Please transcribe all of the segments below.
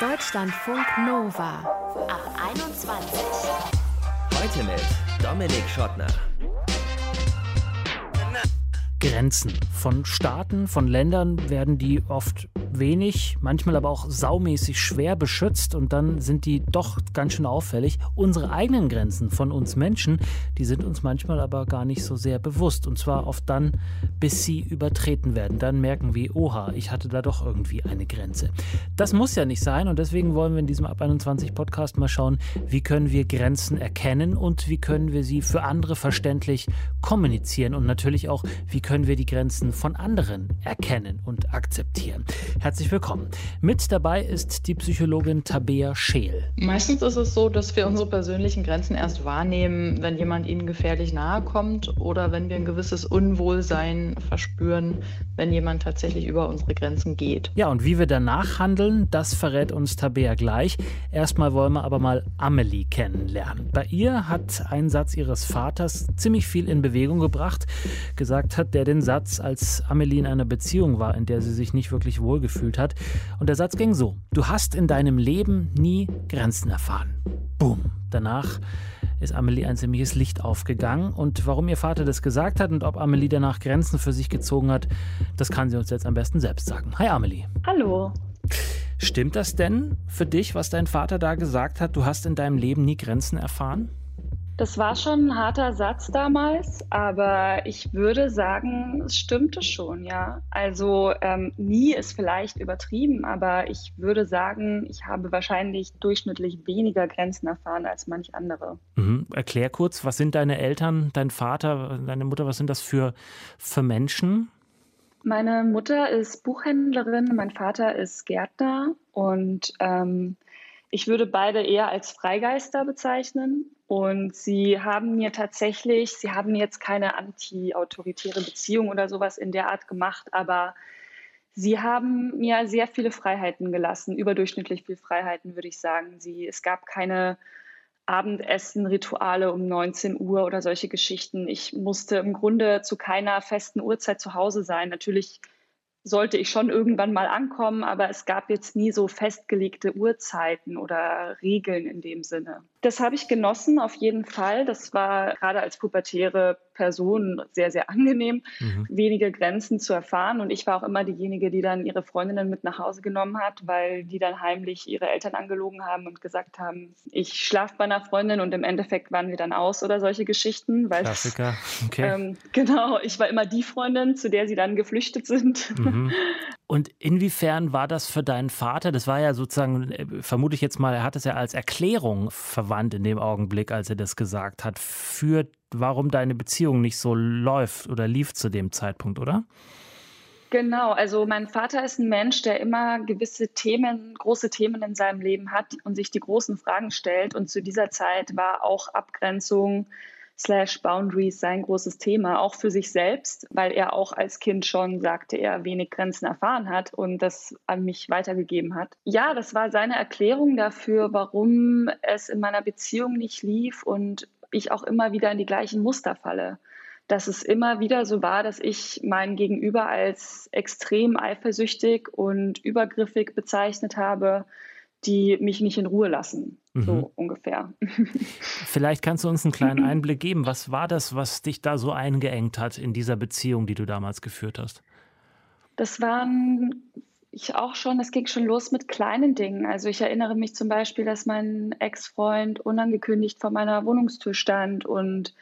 Deutschlandfunk Nova ab 21. Heute mit Dominik Schottner. Grenzen. Von Staaten, von Ländern werden die oft wenig, manchmal aber auch saumäßig schwer beschützt und dann sind die doch ganz schön auffällig. Unsere eigenen Grenzen von uns Menschen, die sind uns manchmal aber gar nicht so sehr bewusst und zwar oft dann, bis sie übertreten werden. Dann merken wir, oha, ich hatte da doch irgendwie eine Grenze. Das muss ja nicht sein und deswegen wollen wir in diesem Ab 21 Podcast mal schauen, wie können wir Grenzen erkennen und wie können wir sie für andere verständlich kommunizieren und natürlich auch, wie können wir die Grenzen von anderen erkennen und akzeptieren. Herzlich willkommen. Mit dabei ist die Psychologin Tabea Scheel. Meistens ist es so, dass wir unsere persönlichen Grenzen erst wahrnehmen, wenn jemand ihnen gefährlich nahe kommt oder wenn wir ein gewisses Unwohlsein verspüren, wenn jemand tatsächlich über unsere Grenzen geht. Ja, und wie wir danach handeln, das verrät uns Tabea gleich. Erstmal wollen wir aber mal Amelie kennenlernen. Bei ihr hat ein Satz ihres Vaters ziemlich viel in Bewegung gebracht. Gesagt hat der den Satz, als Amelie in einer Beziehung war, in der sie sich nicht wirklich wohlgefühlt gefühlt hat. Und der Satz ging so: Du hast in deinem Leben nie Grenzen erfahren. Boom. Danach ist Amelie ein ziemliches Licht aufgegangen. Und warum ihr Vater das gesagt hat und ob Amelie danach Grenzen für sich gezogen hat, das kann sie uns jetzt am besten selbst sagen. Hi Amelie. Hallo. Stimmt das denn für dich, was dein Vater da gesagt hat? Du hast in deinem Leben nie Grenzen erfahren? Das war schon ein harter Satz damals, aber ich würde sagen, es stimmte schon, ja. Also ähm, nie ist vielleicht übertrieben, aber ich würde sagen, ich habe wahrscheinlich durchschnittlich weniger Grenzen erfahren als manch andere. Mhm. Erklär kurz, was sind deine Eltern, dein Vater, deine Mutter, was sind das für, für Menschen? Meine Mutter ist Buchhändlerin, mein Vater ist Gärtner und ähm, ich würde beide eher als Freigeister bezeichnen. Und sie haben mir tatsächlich, sie haben jetzt keine anti-autoritäre Beziehung oder sowas in der Art gemacht, aber sie haben mir sehr viele Freiheiten gelassen, überdurchschnittlich viele Freiheiten, würde ich sagen. Sie, es gab keine Abendessen-Rituale um 19 Uhr oder solche Geschichten. Ich musste im Grunde zu keiner festen Uhrzeit zu Hause sein. Natürlich sollte ich schon irgendwann mal ankommen, aber es gab jetzt nie so festgelegte Uhrzeiten oder Regeln in dem Sinne. Das habe ich genossen, auf jeden Fall. Das war gerade als pubertäre Person sehr, sehr angenehm, mhm. wenige Grenzen zu erfahren. Und ich war auch immer diejenige, die dann ihre Freundinnen mit nach Hause genommen hat, weil die dann heimlich ihre Eltern angelogen haben und gesagt haben, ich schlafe bei einer Freundin und im Endeffekt waren wir dann aus oder solche Geschichten. Weil Klassiker, okay. Ähm, genau, ich war immer die Freundin, zu der sie dann geflüchtet sind. Mhm. Und inwiefern war das für deinen Vater? Das war ja sozusagen, äh, vermute ich jetzt mal, er hat es ja als Erklärung verwandt in dem Augenblick, als er das gesagt hat, für warum deine Beziehung nicht so läuft oder lief zu dem Zeitpunkt, oder? Genau, also mein Vater ist ein Mensch, der immer gewisse Themen, große Themen in seinem Leben hat und sich die großen Fragen stellt. Und zu dieser Zeit war auch Abgrenzung, slash Boundaries sein großes Thema, auch für sich selbst, weil er auch als Kind schon sagte, er wenig Grenzen erfahren hat und das an mich weitergegeben hat. Ja, das war seine Erklärung dafür, warum es in meiner Beziehung nicht lief und ich auch immer wieder in die gleichen Muster falle. Dass es immer wieder so war, dass ich mein Gegenüber als extrem eifersüchtig und übergriffig bezeichnet habe, die mich nicht in Ruhe lassen. Mhm. So ungefähr. Vielleicht kannst du uns einen kleinen Einblick geben. Was war das, was dich da so eingeengt hat in dieser Beziehung, die du damals geführt hast? Das waren ich auch schon, das ging schon los mit kleinen Dingen. Also ich erinnere mich zum Beispiel, dass mein Ex-Freund unangekündigt vor meiner Wohnungstür stand und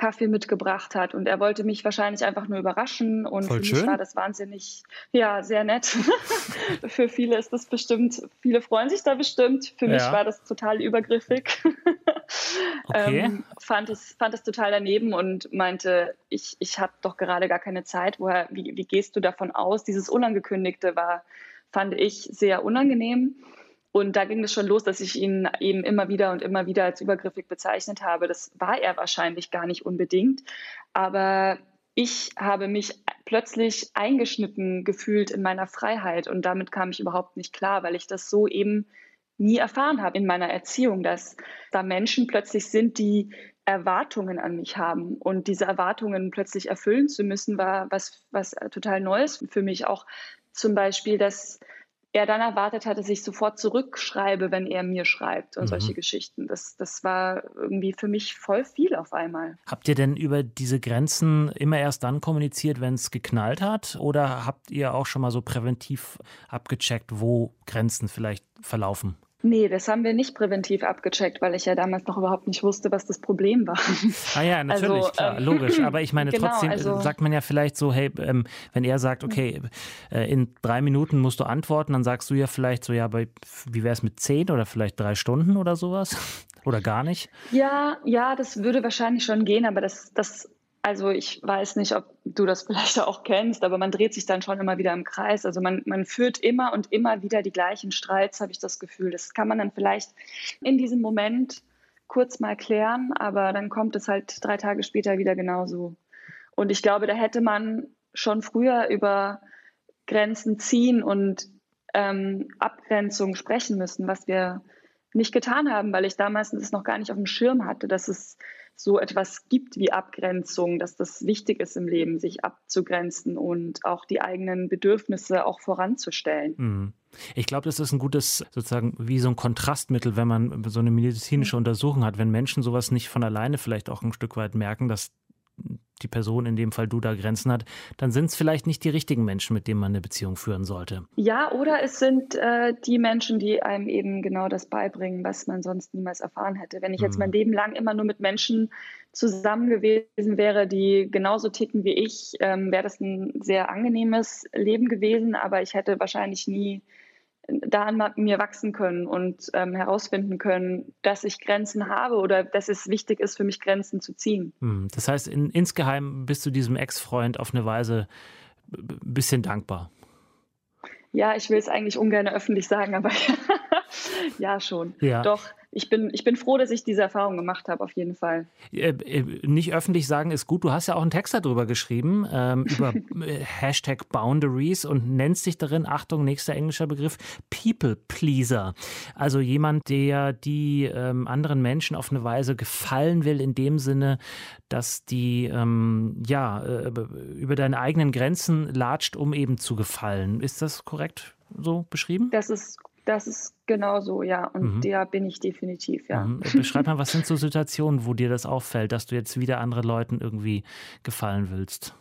Kaffee mitgebracht hat und er wollte mich wahrscheinlich einfach nur überraschen und Voll für schön. mich war das wahnsinnig, ja, sehr nett. für viele ist das bestimmt, viele freuen sich da bestimmt. Für ja. mich war das total übergriffig. okay. ähm, fand, es, fand es total daneben und meinte, ich, ich habe doch gerade gar keine Zeit. Woher, wie, wie gehst du davon aus? Dieses Unangekündigte war, fand ich sehr unangenehm. Und da ging es schon los, dass ich ihn eben immer wieder und immer wieder als übergriffig bezeichnet habe. Das war er wahrscheinlich gar nicht unbedingt. Aber ich habe mich plötzlich eingeschnitten gefühlt in meiner Freiheit und damit kam ich überhaupt nicht klar, weil ich das so eben nie erfahren habe in meiner Erziehung, dass da Menschen plötzlich sind, die Erwartungen an mich haben und diese Erwartungen plötzlich erfüllen zu müssen, war was, was total Neues für mich. Auch zum Beispiel, dass er dann erwartet hat, dass ich sofort zurückschreibe, wenn er mir schreibt und mhm. solche Geschichten. Das, das war irgendwie für mich voll viel auf einmal. Habt ihr denn über diese Grenzen immer erst dann kommuniziert, wenn es geknallt hat? Oder habt ihr auch schon mal so präventiv abgecheckt, wo Grenzen vielleicht verlaufen? Nee, das haben wir nicht präventiv abgecheckt, weil ich ja damals noch überhaupt nicht wusste, was das Problem war. Ah ja, natürlich, also, klar, ähm, logisch. Aber ich meine, genau, trotzdem also, sagt man ja vielleicht so, hey, ähm, wenn er sagt, okay, äh, in drei Minuten musst du antworten, dann sagst du ja vielleicht so, ja, aber wie wäre es mit zehn oder vielleicht drei Stunden oder sowas? Oder gar nicht? Ja, ja, das würde wahrscheinlich schon gehen, aber das, das also ich weiß nicht, ob du das vielleicht auch kennst, aber man dreht sich dann schon immer wieder im Kreis. Also man, man führt immer und immer wieder die gleichen Streits, habe ich das Gefühl. Das kann man dann vielleicht in diesem Moment kurz mal klären, aber dann kommt es halt drei Tage später wieder genauso. Und ich glaube, da hätte man schon früher über Grenzen ziehen und ähm, Abgrenzung sprechen müssen, was wir nicht getan haben, weil ich damals das noch gar nicht auf dem Schirm hatte, dass es so etwas gibt wie Abgrenzung, dass das wichtig ist im Leben, sich abzugrenzen und auch die eigenen Bedürfnisse auch voranzustellen. Mhm. Ich glaube, das ist ein gutes, sozusagen wie so ein Kontrastmittel, wenn man so eine medizinische mhm. Untersuchung hat, wenn Menschen sowas nicht von alleine vielleicht auch ein Stück weit merken, dass die Person, in dem Fall du, da Grenzen hat, dann sind es vielleicht nicht die richtigen Menschen, mit denen man eine Beziehung führen sollte. Ja, oder es sind äh, die Menschen, die einem eben genau das beibringen, was man sonst niemals erfahren hätte. Wenn ich jetzt mhm. mein Leben lang immer nur mit Menschen zusammen gewesen wäre, die genauso ticken wie ich, ähm, wäre das ein sehr angenehmes Leben gewesen, aber ich hätte wahrscheinlich nie da an mir wachsen können und ähm, herausfinden können, dass ich Grenzen habe oder dass es wichtig ist für mich, Grenzen zu ziehen. Hm, das heißt, in, insgeheim bist du diesem Ex-Freund auf eine Weise ein bisschen dankbar. Ja, ich will es eigentlich ungern öffentlich sagen, aber ja, schon. Ja. Doch, ich bin, ich bin froh, dass ich diese Erfahrung gemacht habe, auf jeden Fall. Äh, äh, nicht öffentlich sagen ist gut. Du hast ja auch einen Text darüber geschrieben, ähm, über äh, Hashtag Boundaries und nennst dich darin, Achtung, nächster englischer Begriff, People Pleaser. Also jemand, der die ähm, anderen Menschen auf eine Weise gefallen will, in dem Sinne, dass die ähm, ja äh, über deine eigenen Grenzen latscht, um eben zu gefallen. Ist das korrekt so beschrieben? Das ist das ist genau so, ja. Und mhm. der bin ich definitiv, ja. Mhm. Beschreib mal, was sind so Situationen, wo dir das auffällt, dass du jetzt wieder anderen Leuten irgendwie gefallen willst?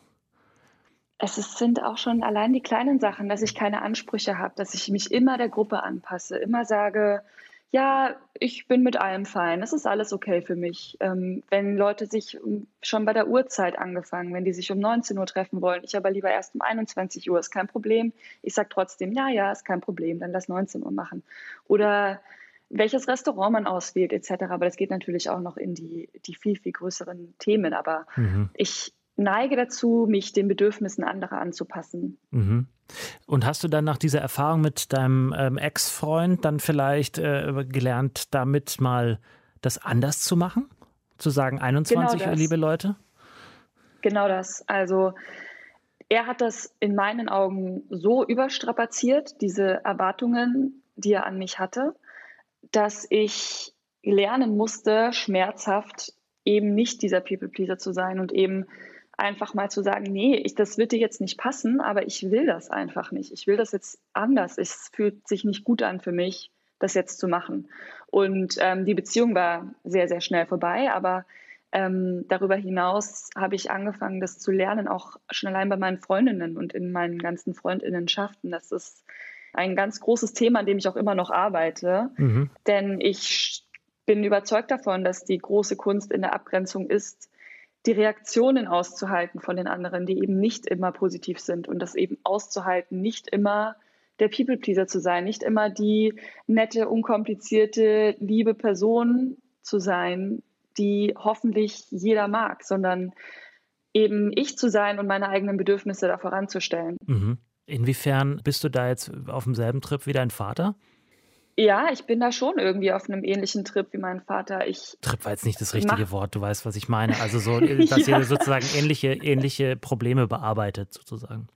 Es sind auch schon allein die kleinen Sachen, dass ich keine Ansprüche habe, dass ich mich immer der Gruppe anpasse, immer sage, ja, ich bin mit allem fein. Das ist alles okay für mich. Ähm, wenn Leute sich schon bei der Uhrzeit angefangen, wenn die sich um 19 Uhr treffen wollen, ich aber lieber erst um 21 Uhr, ist kein Problem. Ich sage trotzdem, ja, ja, ist kein Problem, dann lass 19 Uhr machen. Oder welches Restaurant man auswählt, etc. Aber das geht natürlich auch noch in die, die viel, viel größeren Themen. Aber mhm. ich neige dazu, mich den Bedürfnissen anderer anzupassen. Mhm. Und hast du dann nach dieser Erfahrung mit deinem ähm, Ex-Freund dann vielleicht äh, gelernt, damit mal das anders zu machen? Zu sagen 21, genau liebe Leute? Genau das. Also er hat das in meinen Augen so überstrapaziert, diese Erwartungen, die er an mich hatte, dass ich lernen musste, schmerzhaft eben nicht dieser People-Pleaser zu sein und eben einfach mal zu sagen, nee, ich, das wird dir jetzt nicht passen, aber ich will das einfach nicht. Ich will das jetzt anders. Es fühlt sich nicht gut an für mich, das jetzt zu machen. Und ähm, die Beziehung war sehr, sehr schnell vorbei, aber ähm, darüber hinaus habe ich angefangen, das zu lernen, auch schon allein bei meinen Freundinnen und in meinen ganzen Freundinnenschaften. Das ist ein ganz großes Thema, an dem ich auch immer noch arbeite. Mhm. Denn ich bin überzeugt davon, dass die große Kunst in der Abgrenzung ist, die Reaktionen auszuhalten von den anderen, die eben nicht immer positiv sind und das eben auszuhalten, nicht immer der People-Pleaser zu sein, nicht immer die nette, unkomplizierte, liebe Person zu sein, die hoffentlich jeder mag, sondern eben ich zu sein und meine eigenen Bedürfnisse da voranzustellen. Mhm. Inwiefern bist du da jetzt auf demselben Trip wie dein Vater? Ja, ich bin da schon irgendwie auf einem ähnlichen Trip wie mein Vater. Ich Trip war jetzt nicht das richtige mach... Wort, du weißt, was ich meine. Also so, dass ja. ihr sozusagen ähnliche, ähnliche Probleme bearbeitet, sozusagen.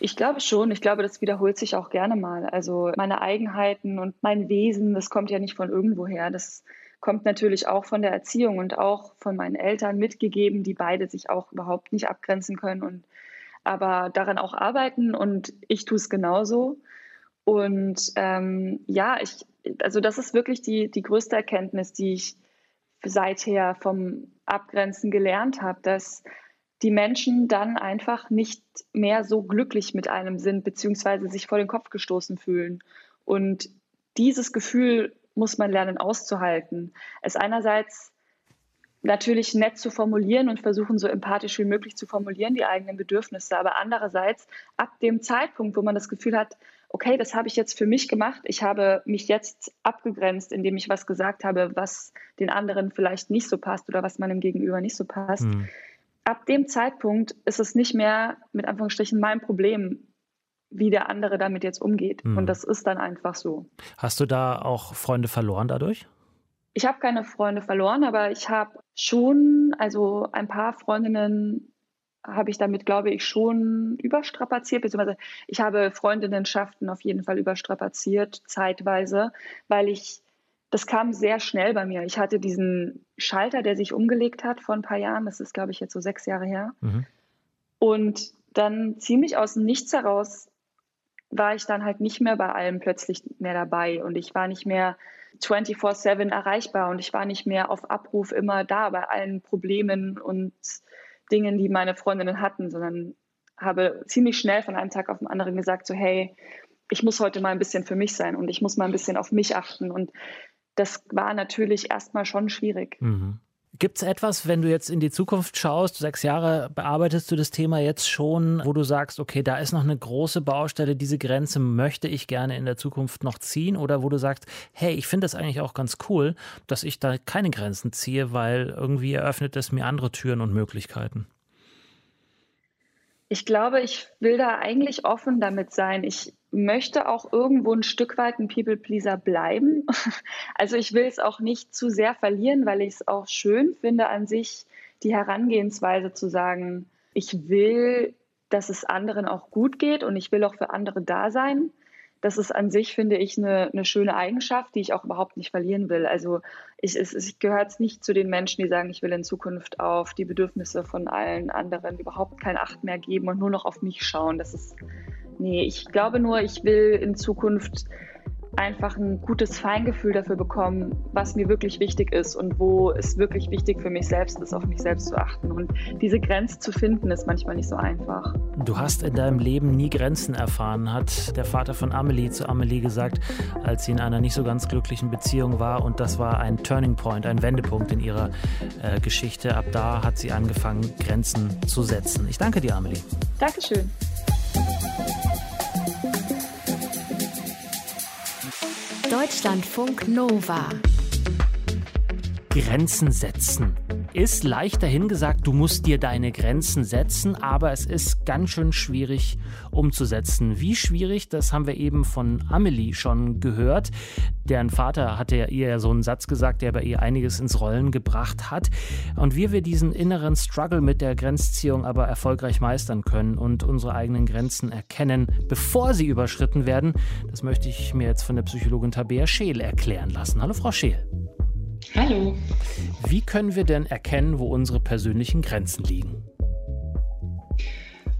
Ich glaube schon. Ich glaube, das wiederholt sich auch gerne mal. Also meine Eigenheiten und mein Wesen, das kommt ja nicht von irgendwoher. Das kommt natürlich auch von der Erziehung und auch von meinen Eltern mitgegeben, die beide sich auch überhaupt nicht abgrenzen können und aber daran auch arbeiten und ich tue es genauso. Und ähm, ja, ich, also das ist wirklich die, die größte Erkenntnis, die ich seither vom Abgrenzen gelernt habe, dass die Menschen dann einfach nicht mehr so glücklich mit einem sind, beziehungsweise sich vor den Kopf gestoßen fühlen. Und dieses Gefühl muss man lernen auszuhalten. Es einerseits natürlich nett zu formulieren und versuchen, so empathisch wie möglich zu formulieren, die eigenen Bedürfnisse. Aber andererseits, ab dem Zeitpunkt, wo man das Gefühl hat, okay, das habe ich jetzt für mich gemacht, ich habe mich jetzt abgegrenzt, indem ich was gesagt habe, was den anderen vielleicht nicht so passt oder was meinem Gegenüber nicht so passt. Mhm. Ab dem Zeitpunkt ist es nicht mehr mit Anführungsstrichen mein Problem, wie der andere damit jetzt umgeht. Mhm. Und das ist dann einfach so. Hast du da auch Freunde verloren dadurch? Ich habe keine Freunde verloren, aber ich habe schon, also ein paar Freundinnen habe ich damit, glaube ich, schon überstrapaziert, beziehungsweise ich habe Freundinnenschaften auf jeden Fall überstrapaziert, zeitweise, weil ich, das kam sehr schnell bei mir. Ich hatte diesen Schalter, der sich umgelegt hat vor ein paar Jahren, das ist, glaube ich, jetzt so sechs Jahre her. Mhm. Und dann ziemlich aus dem Nichts heraus war ich dann halt nicht mehr bei allem plötzlich mehr dabei und ich war nicht mehr 24-7 erreichbar und ich war nicht mehr auf Abruf immer da bei allen Problemen und Dingen, die meine Freundinnen hatten, sondern habe ziemlich schnell von einem Tag auf den anderen gesagt, so hey, ich muss heute mal ein bisschen für mich sein und ich muss mal ein bisschen auf mich achten. Und das war natürlich erstmal schon schwierig. Mhm. Gibt es etwas, wenn du jetzt in die Zukunft schaust, sechs Jahre bearbeitest du das Thema jetzt schon, wo du sagst, okay, da ist noch eine große Baustelle, diese Grenze möchte ich gerne in der Zukunft noch ziehen oder wo du sagst, hey, ich finde das eigentlich auch ganz cool, dass ich da keine Grenzen ziehe, weil irgendwie eröffnet es mir andere Türen und Möglichkeiten? Ich glaube, ich will da eigentlich offen damit sein. Ich möchte auch irgendwo ein Stück weit ein People-Pleaser bleiben. Also ich will es auch nicht zu sehr verlieren, weil ich es auch schön finde an sich, die Herangehensweise zu sagen, ich will, dass es anderen auch gut geht und ich will auch für andere da sein das ist an sich, finde ich, eine, eine schöne Eigenschaft, die ich auch überhaupt nicht verlieren will. Also ich, es, ich gehöre jetzt nicht zu den Menschen, die sagen, ich will in Zukunft auf die Bedürfnisse von allen anderen überhaupt kein Acht mehr geben und nur noch auf mich schauen. Das ist, nee, ich glaube nur, ich will in Zukunft einfach ein gutes Feingefühl dafür bekommen, was mir wirklich wichtig ist und wo es wirklich wichtig für mich selbst ist, auf mich selbst zu achten. Und diese Grenze zu finden, ist manchmal nicht so einfach. Du hast in deinem Leben nie Grenzen erfahren, hat der Vater von Amelie zu Amelie gesagt, als sie in einer nicht so ganz glücklichen Beziehung war. Und das war ein Turning Point, ein Wendepunkt in ihrer äh, Geschichte. Ab da hat sie angefangen, Grenzen zu setzen. Ich danke dir, Amelie. Dankeschön. Deutschlandfunk Nova. Grenzen setzen ist leicht dahingesagt, du musst dir deine Grenzen setzen, aber es ist ganz schön schwierig umzusetzen. Wie schwierig, das haben wir eben von Amelie schon gehört. Deren Vater hatte ja ihr so einen Satz gesagt, der bei ihr einiges ins Rollen gebracht hat. Und wie wir diesen inneren Struggle mit der Grenzziehung aber erfolgreich meistern können und unsere eigenen Grenzen erkennen, bevor sie überschritten werden, das möchte ich mir jetzt von der Psychologin Tabea Scheel erklären lassen. Hallo Frau Scheel. Hallo. Wie können wir denn erkennen, wo unsere persönlichen Grenzen liegen?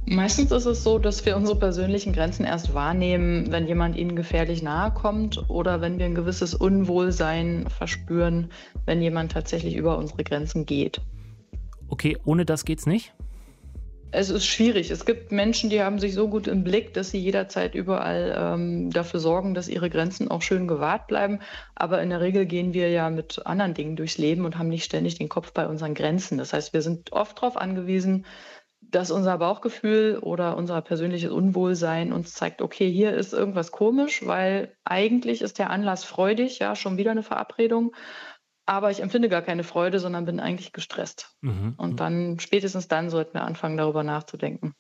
Meistens ist es so, dass wir unsere persönlichen Grenzen erst wahrnehmen, wenn jemand ihnen gefährlich nahe kommt oder wenn wir ein gewisses Unwohlsein verspüren, wenn jemand tatsächlich über unsere Grenzen geht. Okay, ohne das geht's nicht? Es ist schwierig. Es gibt Menschen, die haben sich so gut im Blick, dass sie jederzeit überall ähm, dafür sorgen, dass ihre Grenzen auch schön gewahrt bleiben. Aber in der Regel gehen wir ja mit anderen Dingen durchs Leben und haben nicht ständig den Kopf bei unseren Grenzen. Das heißt, wir sind oft darauf angewiesen, dass unser Bauchgefühl oder unser persönliches Unwohlsein uns zeigt, okay, hier ist irgendwas komisch, weil eigentlich ist der Anlass freudig, ja, schon wieder eine Verabredung aber ich empfinde gar keine Freude, sondern bin eigentlich gestresst. Mhm. Und mhm. dann, spätestens dann, sollten wir anfangen, darüber nachzudenken.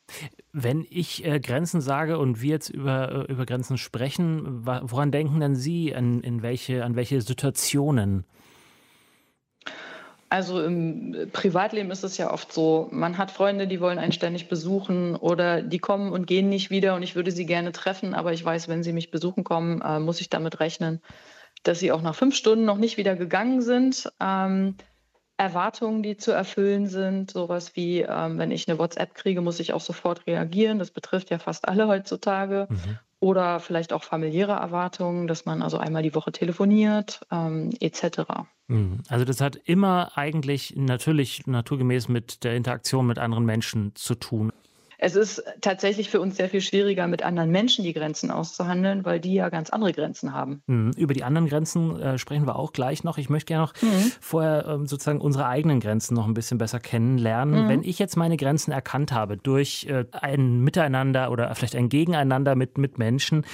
Wenn ich äh, Grenzen sage und wir jetzt über, äh, über Grenzen sprechen, woran denken denn Sie, an, in welche, an welche Situationen? Also im Privatleben ist es ja oft so, man hat Freunde, die wollen einen ständig besuchen oder die kommen und gehen nicht wieder und ich würde sie gerne treffen, aber ich weiß, wenn sie mich besuchen kommen, äh, muss ich damit rechnen, dass sie auch nach fünf Stunden noch nicht wieder gegangen sind. Erwartungen, die zu erfüllen sind, sowas wie, ähm, wenn ich eine WhatsApp kriege, muss ich auch sofort reagieren. Das betrifft ja fast alle heutzutage. Mhm. oder vielleicht auch familiäre Erwartungen, dass man also einmal die Woche telefoniert, ähm, etc. Hm. Also das hat immer eigentlich natürlich naturgemäß mit der Interaktion mit anderen Menschen zu tun. Es ist tatsächlich für uns sehr viel schwieriger, mit anderen Menschen die Grenzen auszuhandeln, weil die ja ganz andere Grenzen haben. Mhm. Über die anderen Grenzen äh, sprechen wir auch gleich noch. Ich möchte gerne noch mhm. vorher ähm, sozusagen unsere eigenen Grenzen noch ein bisschen besser kennenlernen. Mhm. Wenn ich jetzt meine Grenzen erkannt habe durch äh, ein Miteinander oder vielleicht ein Gegeneinander mit, mit Menschen,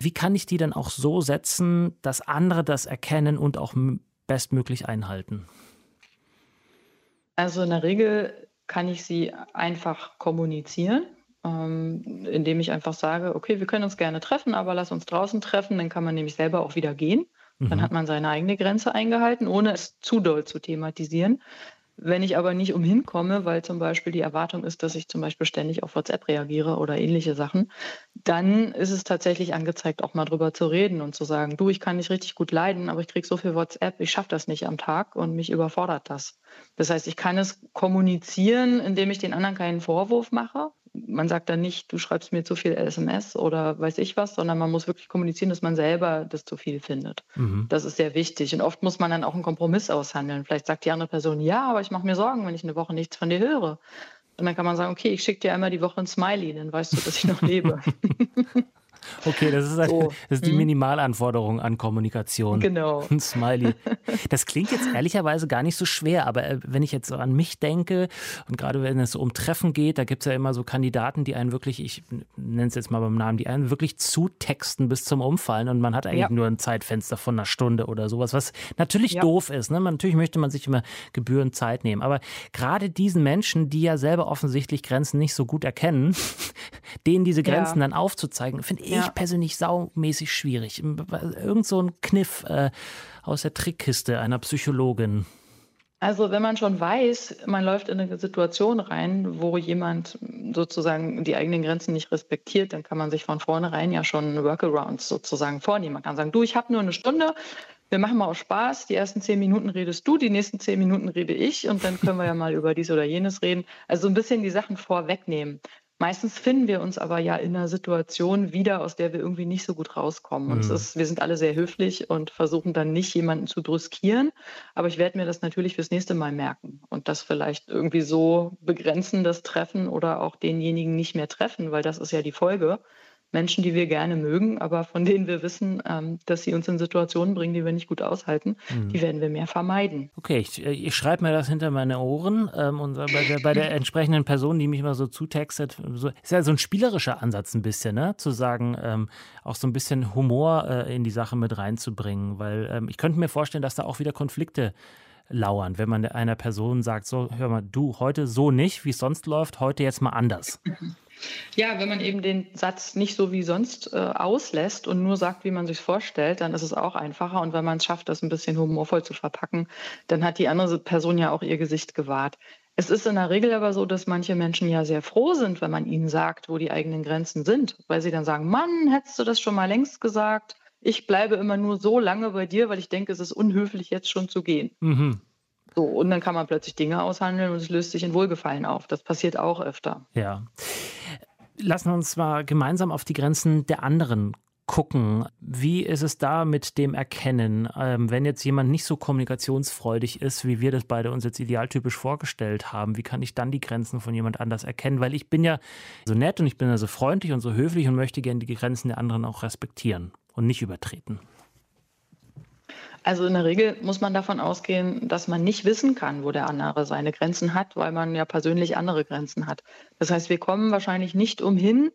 wie kann ich die dann auch so setzen, dass andere das erkennen und auch bestmöglich einhalten? Also in der Regel kann ich sie einfach kommunizieren, ähm, indem ich einfach sage, okay, wir können uns gerne treffen, aber lass uns draußen treffen, dann kann man nämlich selber auch wieder gehen. Dann mhm. hat man seine eigene Grenze eingehalten, ohne es zu doll zu thematisieren. Wenn ich aber nicht umhin komme, weil zum Beispiel die Erwartung ist, dass ich zum Beispiel ständig auf WhatsApp reagiere oder ähnliche Sachen, dann ist es tatsächlich angezeigt, auch mal drüber zu reden und zu sagen, du, ich kann nicht richtig gut leiden, aber ich kriege so viel WhatsApp, ich schaffe das nicht am Tag und mich überfordert das. Das heißt, ich kann es kommunizieren, indem ich den anderen keinen Vorwurf mache, man sagt dann nicht, du schreibst mir zu viel SMS oder weiß ich was, sondern man muss wirklich kommunizieren, dass man selber das zu viel findet. Mhm. Das ist sehr wichtig. Und oft muss man dann auch einen Kompromiss aushandeln. Vielleicht sagt die andere Person, ja, aber ich mache mir Sorgen, wenn ich eine Woche nichts von dir höre. Und dann kann man sagen, okay, ich schicke dir einmal die Woche ein Smiley, dann weißt du, dass ich noch lebe. Okay, das ist, so. das ist die hm. Minimalanforderung an Kommunikation. Genau. Ein Smiley. Das klingt jetzt ehrlicherweise gar nicht so schwer, aber äh, wenn ich jetzt so an mich denke und gerade wenn es so um Treffen geht, da gibt es ja immer so Kandidaten, die einen wirklich, ich nenne es jetzt mal beim Namen, die einen wirklich zutexten bis zum Umfallen und man hat eigentlich ja. nur ein Zeitfenster von einer Stunde oder sowas, was natürlich ja. doof ist. Ne? natürlich möchte man sich immer gebührend Zeit nehmen, aber gerade diesen Menschen, die ja selber offensichtlich Grenzen nicht so gut erkennen, denen diese Grenzen ja. dann aufzuzeigen, finde ich ich persönlich saumäßig schwierig. Irgend so ein Kniff äh, aus der Trickkiste einer Psychologin. Also wenn man schon weiß, man läuft in eine Situation rein, wo jemand sozusagen die eigenen Grenzen nicht respektiert, dann kann man sich von vornherein ja schon Workarounds sozusagen vornehmen. Man kann sagen, du, ich habe nur eine Stunde, wir machen mal auch Spaß. Die ersten zehn Minuten redest du, die nächsten zehn Minuten rede ich und dann können wir ja mal über dies oder jenes reden. Also ein bisschen die Sachen vorwegnehmen. Meistens finden wir uns aber ja in einer Situation wieder, aus der wir irgendwie nicht so gut rauskommen. Und mhm. ist, wir sind alle sehr höflich und versuchen dann nicht, jemanden zu brüskieren. Aber ich werde mir das natürlich fürs nächste Mal merken und das vielleicht irgendwie so begrenzen, das Treffen oder auch denjenigen nicht mehr treffen, weil das ist ja die Folge. Menschen, die wir gerne mögen, aber von denen wir wissen, ähm, dass sie uns in Situationen bringen, die wir nicht gut aushalten, mhm. die werden wir mehr vermeiden. Okay, ich, äh, ich schreibe mir das hinter meine Ohren ähm, und bei der, bei der entsprechenden Person, die mich immer so zutextet, so, ist ja so ein spielerischer Ansatz ein bisschen, ne? zu sagen, ähm, auch so ein bisschen Humor äh, in die Sache mit reinzubringen, weil ähm, ich könnte mir vorstellen, dass da auch wieder Konflikte lauern, wenn man einer Person sagt, so, hör mal, du, heute so nicht, wie es sonst läuft, heute jetzt mal anders. Ja, wenn man eben den Satz nicht so wie sonst äh, auslässt und nur sagt, wie man sich vorstellt, dann ist es auch einfacher. Und wenn man es schafft, das ein bisschen humorvoll zu verpacken, dann hat die andere Person ja auch ihr Gesicht gewahrt. Es ist in der Regel aber so, dass manche Menschen ja sehr froh sind, wenn man ihnen sagt, wo die eigenen Grenzen sind, weil sie dann sagen, Mann, hättest du das schon mal längst gesagt? Ich bleibe immer nur so lange bei dir, weil ich denke, es ist unhöflich, jetzt schon zu gehen. Mhm. So, und dann kann man plötzlich Dinge aushandeln und es löst sich in Wohlgefallen auf. Das passiert auch öfter. Ja. Lassen wir uns mal gemeinsam auf die Grenzen der anderen gucken. Wie ist es da mit dem Erkennen, ähm, wenn jetzt jemand nicht so kommunikationsfreudig ist, wie wir das beide uns jetzt idealtypisch vorgestellt haben? Wie kann ich dann die Grenzen von jemand anders erkennen? Weil ich bin ja so nett und ich bin ja so freundlich und so höflich und möchte gerne die Grenzen der anderen auch respektieren und nicht übertreten. Also in der Regel muss man davon ausgehen, dass man nicht wissen kann, wo der andere seine Grenzen hat, weil man ja persönlich andere Grenzen hat. Das heißt, wir kommen wahrscheinlich nicht umhin,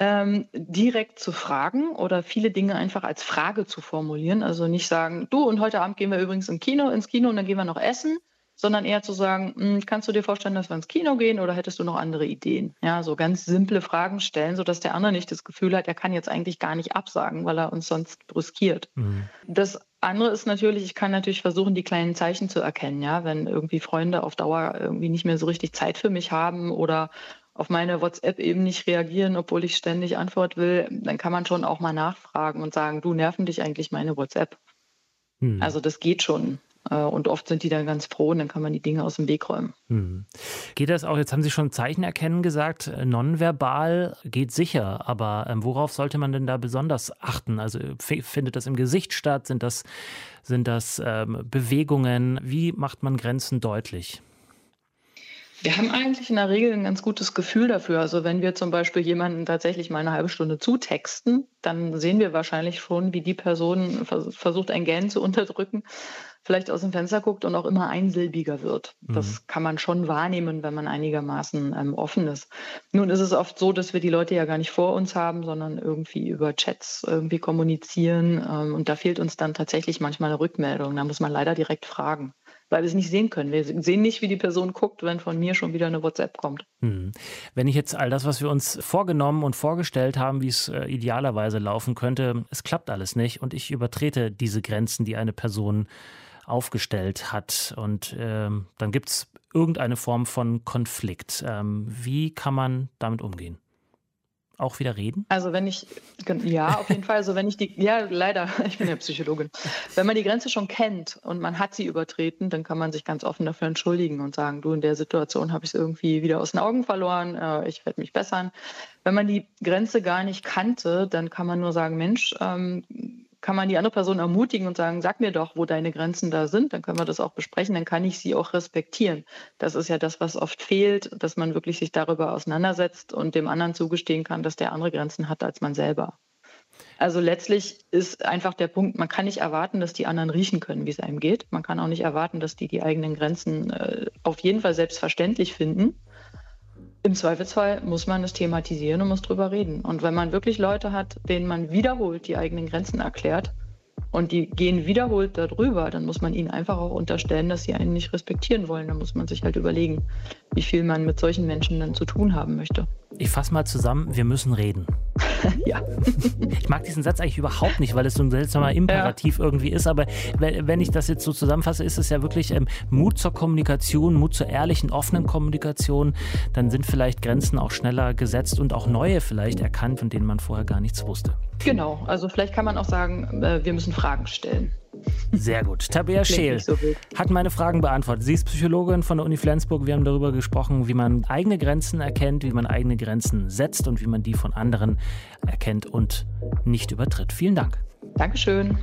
ähm, direkt zu fragen oder viele Dinge einfach als Frage zu formulieren. Also nicht sagen, du und heute Abend gehen wir übrigens im Kino, ins Kino und dann gehen wir noch essen, sondern eher zu sagen, hm, kannst du dir vorstellen, dass wir ins Kino gehen oder hättest du noch andere Ideen? Ja, so ganz simple Fragen stellen, sodass der andere nicht das Gefühl hat, er kann jetzt eigentlich gar nicht absagen, weil er uns sonst brüskiert. Mhm. Das andere ist natürlich, ich kann natürlich versuchen, die kleinen Zeichen zu erkennen, ja, wenn irgendwie Freunde auf Dauer irgendwie nicht mehr so richtig Zeit für mich haben oder auf meine WhatsApp eben nicht reagieren, obwohl ich ständig Antwort will, dann kann man schon auch mal nachfragen und sagen, du nerven dich eigentlich meine WhatsApp. Hm. Also das geht schon. Äh, und oft sind die dann ganz froh und dann kann man die Dinge aus dem Weg räumen. Hm. Geht das auch, jetzt haben Sie schon Zeichen erkennen gesagt, äh, nonverbal geht sicher, aber ähm, worauf sollte man denn da besonders achten? Also findet das im Gesicht statt? Sind das, sind das ähm, Bewegungen? Wie macht man Grenzen deutlich? Wir haben eigentlich in der Regel ein ganz gutes Gefühl dafür. Also wenn wir zum Beispiel jemanden tatsächlich mal eine halbe Stunde zutexten, dann sehen wir wahrscheinlich schon, wie die Person versucht, ein Gähnen zu unterdrücken, vielleicht aus dem Fenster guckt und auch immer einsilbiger wird. Das mhm. kann man schon wahrnehmen, wenn man einigermaßen ähm, offen ist. Nun ist es oft so, dass wir die Leute ja gar nicht vor uns haben, sondern irgendwie über Chats irgendwie kommunizieren. Ähm, und da fehlt uns dann tatsächlich manchmal eine Rückmeldung. Da muss man leider direkt fragen weil wir es nicht sehen können. Wir sehen nicht, wie die Person guckt, wenn von mir schon wieder eine WhatsApp kommt. Hm. Wenn ich jetzt all das, was wir uns vorgenommen und vorgestellt haben, wie es äh, idealerweise laufen könnte, es klappt alles nicht und ich übertrete diese Grenzen, die eine Person aufgestellt hat und ähm, dann gibt es irgendeine Form von Konflikt. Ähm, wie kann man damit umgehen? auch wieder reden? Also wenn ich, ja, auf jeden Fall. Also wenn ich die, ja, leider, ich bin ja Psychologin. Wenn man die Grenze schon kennt und man hat sie übertreten, dann kann man sich ganz offen dafür entschuldigen und sagen, du, in der Situation habe ich es irgendwie wieder aus den Augen verloren, äh, ich werde mich bessern. Wenn man die Grenze gar nicht kannte, dann kann man nur sagen, Mensch, ähm, kann man die andere Person ermutigen und sagen, sag mir doch, wo deine Grenzen da sind, dann können wir das auch besprechen, dann kann ich sie auch respektieren. Das ist ja das, was oft fehlt, dass man wirklich sich darüber auseinandersetzt und dem anderen zugestehen kann, dass der andere Grenzen hat als man selber. Also letztlich ist einfach der Punkt, man kann nicht erwarten, dass die anderen riechen können, wie es einem geht. Man kann auch nicht erwarten, dass die die eigenen Grenzen äh, auf jeden Fall selbstverständlich finden. Im Zweifelsfall muss man es thematisieren und muss drüber reden. Und wenn man wirklich Leute hat, denen man wiederholt die eigenen Grenzen erklärt und die gehen wiederholt darüber, dann muss man ihnen einfach auch unterstellen, dass sie einen nicht respektieren wollen. Dann muss man sich halt überlegen, wie viel man mit solchen Menschen dann zu tun haben möchte. Ich fasse mal zusammen, wir müssen reden. ja. Ich mag diesen Satz eigentlich überhaupt nicht, weil es so ein seltsamer Imperativ ja. irgendwie ist. Aber wenn ich das jetzt so zusammenfasse, ist es ja wirklich ähm, Mut zur Kommunikation, Mut zur ehrlichen, offenen Kommunikation. Dann sind vielleicht Grenzen auch schneller gesetzt und auch neue vielleicht erkannt, von denen man vorher gar nichts wusste. Genau. Also vielleicht kann man auch sagen, äh, wir müssen Fragen stellen. Sehr gut. Tabea Scheel so hat meine Fragen beantwortet. Sie ist Psychologin von der Uni Flensburg. Wir haben darüber gesprochen, wie man eigene Grenzen erkennt, wie man eigene Grenzen setzt und wie man die von anderen erkennt und nicht übertritt. Vielen Dank. Dankeschön.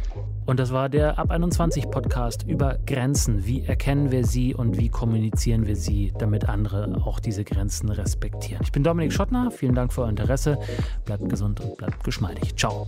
Und das war der Ab 21 Podcast über Grenzen. Wie erkennen wir sie und wie kommunizieren wir sie, damit andere auch diese Grenzen respektieren? Ich bin Dominik Schottner. Vielen Dank für euer Interesse. Bleibt gesund und bleibt geschmeidig. Ciao.